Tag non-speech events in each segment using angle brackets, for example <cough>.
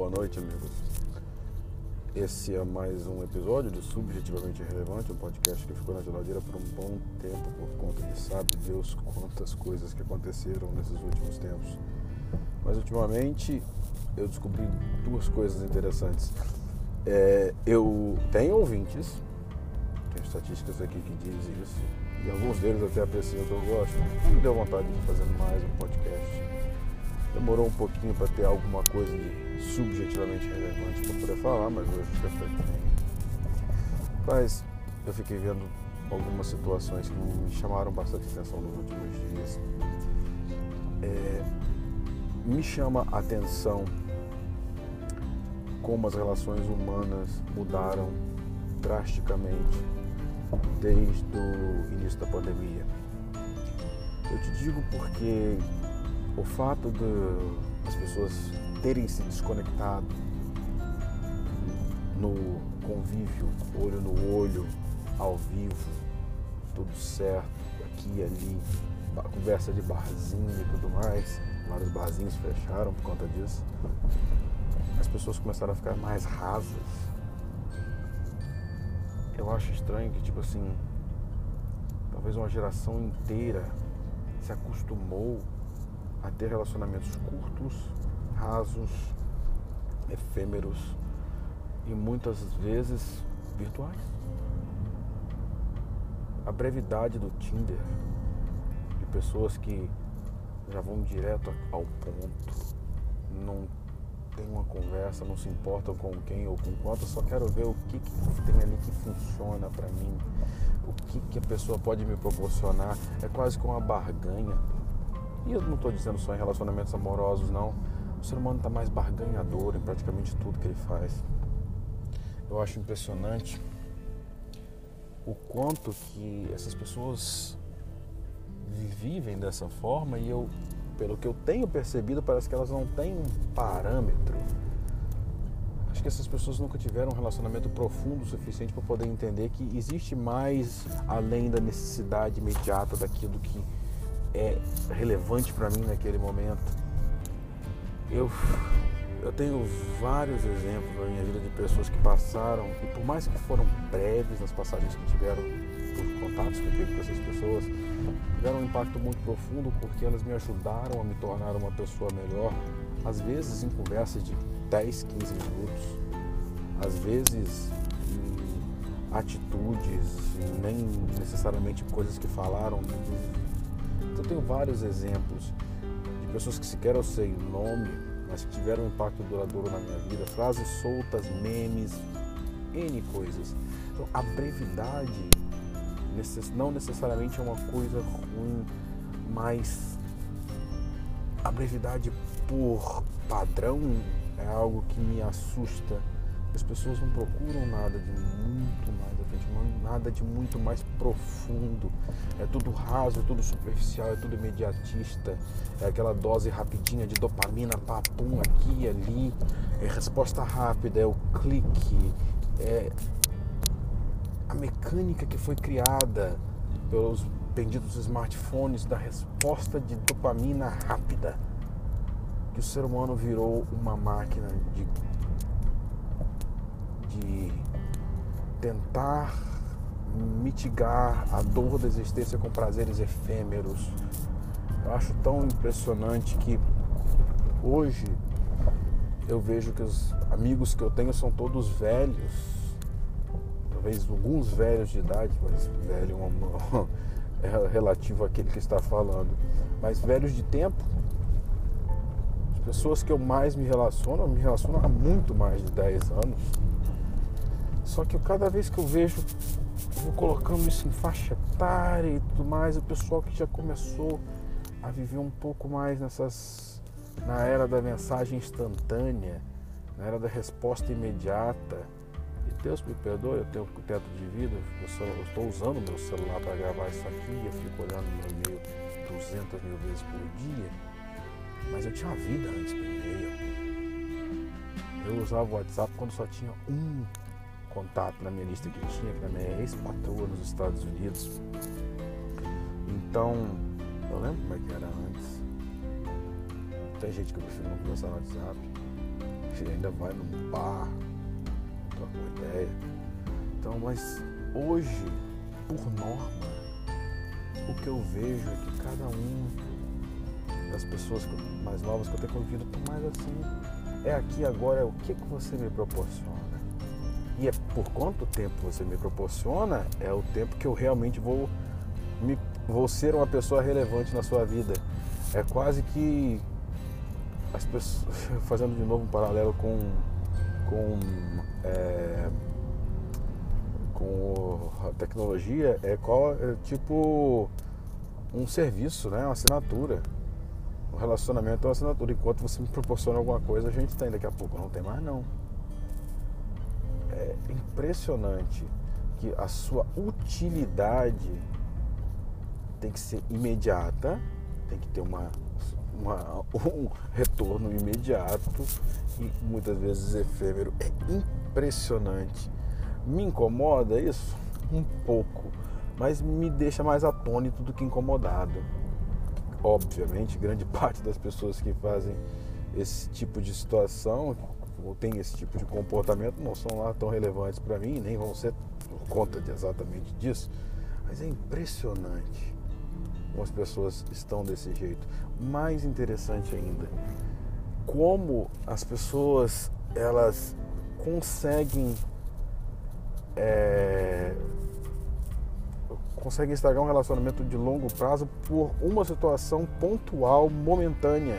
Boa noite, amigos. Esse é mais um episódio de Subjetivamente Relevante, um podcast que ficou na geladeira por um bom tempo por conta de sabe Deus quantas coisas que aconteceram nesses últimos tempos. Mas ultimamente eu descobri duas coisas interessantes. É, eu tenho ouvintes, tem estatísticas aqui que dizem isso, e alguns deles até apreciam o que eu gosto. Me deu vontade de fazer mais um podcast. Demorou um pouquinho para ter alguma coisa de subjetivamente relevante para poder falar, mas hoje já foi bem. Mas eu fiquei vendo algumas situações que me chamaram bastante atenção nos últimos dias. É, me chama a atenção como as relações humanas mudaram drasticamente desde o início da pandemia. Eu te digo porque o fato de as pessoas terem se desconectado no convívio, olho no olho, ao vivo, tudo certo, aqui e ali, conversa de barzinho e tudo mais, vários barzinhos fecharam por conta disso. As pessoas começaram a ficar mais rasas. Eu acho estranho que, tipo assim, talvez uma geração inteira se acostumou a ter relacionamentos curtos, rasos, efêmeros e muitas vezes virtuais. A brevidade do Tinder, de pessoas que já vão direto ao ponto, não tem uma conversa, não se importam com quem ou com quanto, só quero ver o que, que tem ali que funciona para mim, o que, que a pessoa pode me proporcionar. É quase como uma barganha. E eu não estou dizendo só em relacionamentos amorosos, não. O ser humano está mais barganhador em praticamente tudo que ele faz. Eu acho impressionante o quanto que essas pessoas vivem dessa forma e eu, pelo que eu tenho percebido, parece que elas não têm um parâmetro. Acho que essas pessoas nunca tiveram um relacionamento profundo o suficiente para poder entender que existe mais além da necessidade imediata daquilo que é relevante para mim naquele momento. Eu, eu tenho vários exemplos na minha vida de pessoas que passaram, e por mais que foram breves nas passagens que tiveram por contatos que eu tive com essas pessoas, tiveram um impacto muito profundo porque elas me ajudaram a me tornar uma pessoa melhor, às vezes em conversas de 10, 15 minutos, às vezes em atitudes, nem necessariamente coisas que falaram, eu tenho vários exemplos de pessoas que sequer eu sei o nome, mas que tiveram um impacto duradouro na minha vida, frases soltas, memes, N coisas. Então, a brevidade não necessariamente é uma coisa ruim, mas a brevidade por padrão é algo que me assusta. As pessoas não procuram nada de muito mais nada de muito mais profundo. É tudo raso, é tudo superficial, é tudo imediatista. É aquela dose rapidinha de dopamina, papum aqui e ali. É resposta rápida, é o clique, é a mecânica que foi criada pelos benditos smartphones da resposta de dopamina rápida. Que o ser humano virou uma máquina de, de tentar mitigar a dor da existência com prazeres efêmeros. Eu acho tão impressionante que hoje eu vejo que os amigos que eu tenho são todos velhos, talvez alguns velhos de idade, mas velho é <laughs> relativo àquele que está falando, mas velhos de tempo. As pessoas que eu mais me relaciono, eu me relaciono há muito mais de 10 anos. Só que cada vez que eu vejo vou colocando isso em faixa etária e tudo mais, o pessoal que já começou a viver um pouco mais nessas na era da mensagem instantânea, na era da resposta imediata. E Deus me perdoe, eu tenho o teto de vida, eu estou usando meu celular para gravar isso aqui, eu fico olhando meu e-mail 200 mil vezes por dia, mas eu tinha vida antes do e-mail. Eu usava o WhatsApp quando só tinha um contato na minha lista que tinha, que na minha ex-patroa nos Estados Unidos. Então, eu lembro como é que era antes. Tem gente que eu prefiro não conversar no WhatsApp. ainda vai num bar, troca uma ideia. Então, mas hoje, por norma, o que eu vejo é que cada um das pessoas mais novas que eu tenho convivido estão mais assim. É aqui agora, é o que, que você me proporciona. E é por quanto tempo você me proporciona, é o tempo que eu realmente vou, me, vou ser uma pessoa relevante na sua vida. É quase que as pessoas, <laughs> fazendo de novo um paralelo com, com, é, com a tecnologia, é, qual, é tipo um serviço, né? uma assinatura. Um relacionamento é uma assinatura. Enquanto você me proporciona alguma coisa, a gente tem. Daqui a pouco não tem mais, não. Impressionante que a sua utilidade tem que ser imediata, tem que ter uma, uma, um retorno imediato e muitas vezes efêmero. É impressionante. Me incomoda isso? Um pouco, mas me deixa mais atônito do que incomodado obviamente, grande <laughs> parte das pessoas que fazem esse tipo de situação ou tem esse tipo de comportamento não são lá tão relevantes para mim, nem vão ser por conta de exatamente disso. Mas é impressionante como as pessoas estão desse jeito. Mais interessante ainda, como as pessoas elas conseguem é, conseguem estragar um relacionamento de longo prazo por uma situação pontual, momentânea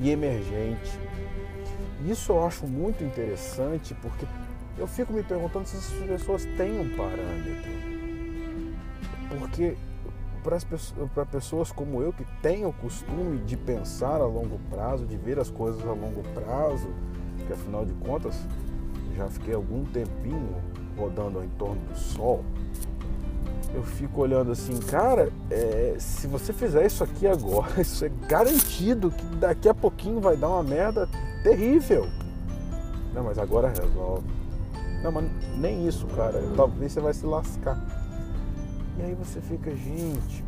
e emergente. Isso eu acho muito interessante porque eu fico me perguntando se essas pessoas têm um parâmetro. Porque para pessoas como eu que têm o costume de pensar a longo prazo, de ver as coisas a longo prazo, que afinal de contas já fiquei algum tempinho rodando em torno do Sol, eu fico olhando assim, cara, é, se você fizer isso aqui agora, <laughs> isso é garantido que daqui a pouquinho vai dar uma merda terrível. Não, mas agora resolve. Não, mas nem isso, cara. Talvez você vai se lascar. E aí você fica, gente,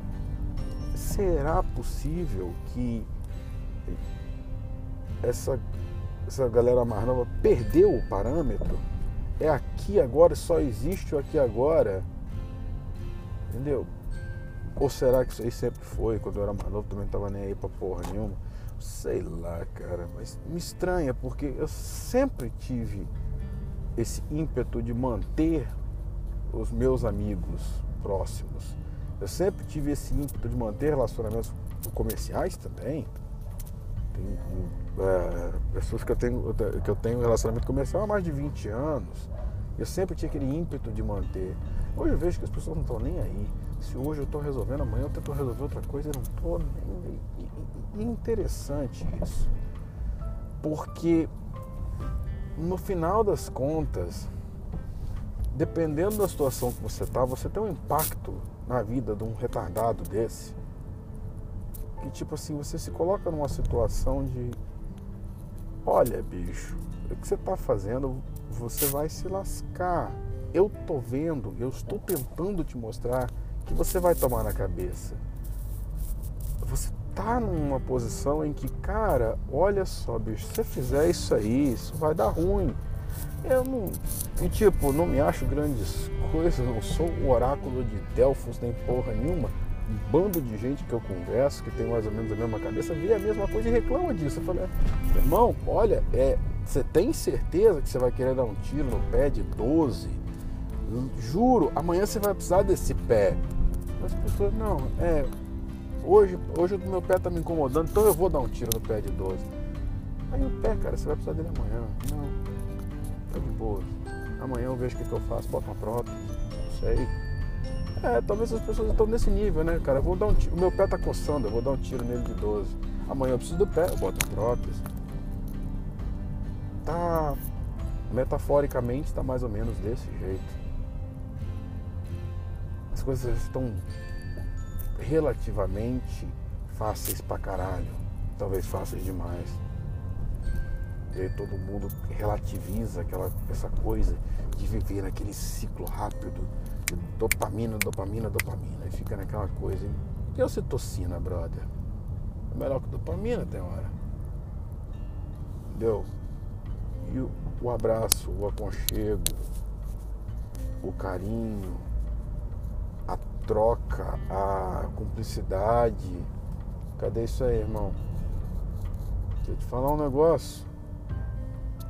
será possível que essa, essa galera mais nova perdeu o parâmetro? É aqui agora, só existe o aqui agora? Entendeu? Ou será que isso aí sempre foi? Quando eu era mais novo também não tava nem aí pra porra nenhuma. Sei lá, cara. Mas me estranha porque eu sempre tive esse ímpeto de manter os meus amigos próximos. Eu sempre tive esse ímpeto de manter relacionamentos comerciais também. Tem é, pessoas que eu, tenho, que eu tenho relacionamento comercial há mais de 20 anos. Eu sempre tinha aquele ímpeto de manter. Hoje eu vejo que as pessoas não estão nem aí. Se hoje eu estou resolvendo, amanhã eu tento resolver outra coisa, eu não estou nem aí. interessante isso. Porque no final das contas, dependendo da situação que você está, você tem um impacto na vida de um retardado desse. Que tipo assim, você se coloca numa situação de olha bicho, o que você está fazendo, você vai se lascar eu tô vendo, eu estou tentando te mostrar que você vai tomar na cabeça. Você tá numa posição em que, cara, olha só, bicho, se você fizer isso aí, isso vai dar ruim. Eu não. E tipo, não me acho grandes coisas, não sou o oráculo de Delfos nem porra nenhuma. Um bando de gente que eu converso, que tem mais ou menos a mesma cabeça, vê a mesma coisa e reclama disso. Eu falei, irmão, olha, é, você tem certeza que você vai querer dar um tiro no pé de 12? Juro, amanhã você vai precisar desse pé. As pessoas, não, é. Hoje, hoje o meu pé tá me incomodando, então eu vou dar um tiro no pé de 12. Aí o pé, cara, você vai precisar dele amanhã. Não, tá de boa. Amanhã eu vejo o que, que eu faço, boto uma prótese, não sei. É, talvez as pessoas estão nesse nível, né, cara? Eu vou dar um tiro, o meu pé tá coçando, eu vou dar um tiro nele de 12. Amanhã eu preciso do pé, eu boto prótese. Tá. Metaforicamente tá mais ou menos desse jeito coisas estão relativamente fáceis pra caralho. Talvez fáceis demais. E aí todo mundo relativiza aquela, essa coisa de viver naquele ciclo rápido de dopamina, dopamina, dopamina. E fica naquela coisa. E a ocitocina, brother? É melhor que dopamina tem hora. Entendeu? E o, o abraço, o aconchego, o carinho, troca, a cumplicidade. Cadê isso aí, irmão? Deixa eu te falar um negócio.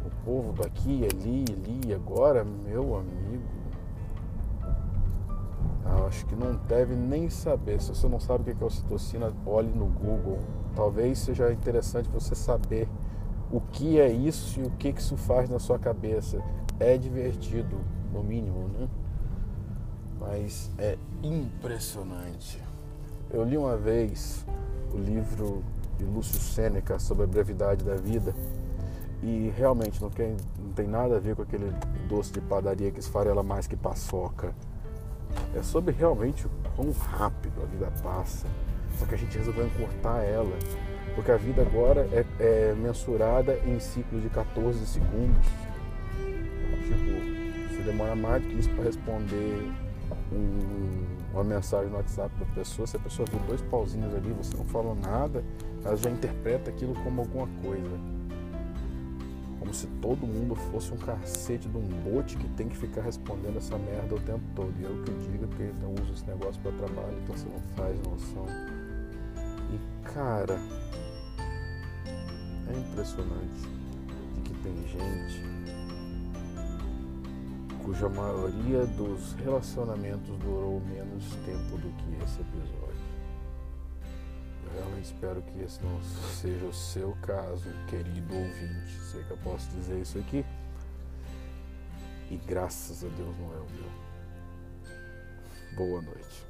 O povo daqui, ali, ali, agora, meu amigo. Acho que não deve nem saber. Se você não sabe o que é ocitocina, olhe no Google. Talvez seja interessante você saber o que é isso e o que isso faz na sua cabeça. É divertido, no mínimo, né? Mas é impressionante. Eu li uma vez o livro de Lúcio Sêneca sobre a brevidade da vida e realmente não tem, não tem nada a ver com aquele doce de padaria que esfarela mais que paçoca. É sobre realmente o quão rápido a vida passa. Só que a gente resolveu encurtar ela. Porque a vida agora é, é mensurada em ciclos de 14 segundos. Tipo, você demora mais do que isso para responder um, uma mensagem no WhatsApp da pessoa. Se a pessoa viu dois pauzinhos ali, você não falou nada, ela já interpreta aquilo como alguma coisa. Como se todo mundo fosse um cacete de um bote que tem que ficar respondendo essa merda o tempo todo. E eu que diga, porque eu uso esse negócio para trabalho, então você não faz noção. E cara, é impressionante de que tem gente cuja maioria dos relacionamentos durou menos tempo do que esse episódio. Eu espero que esse não seja o seu caso, querido ouvinte. Sei que eu posso dizer isso aqui. E graças a Deus não é o meu. Boa noite.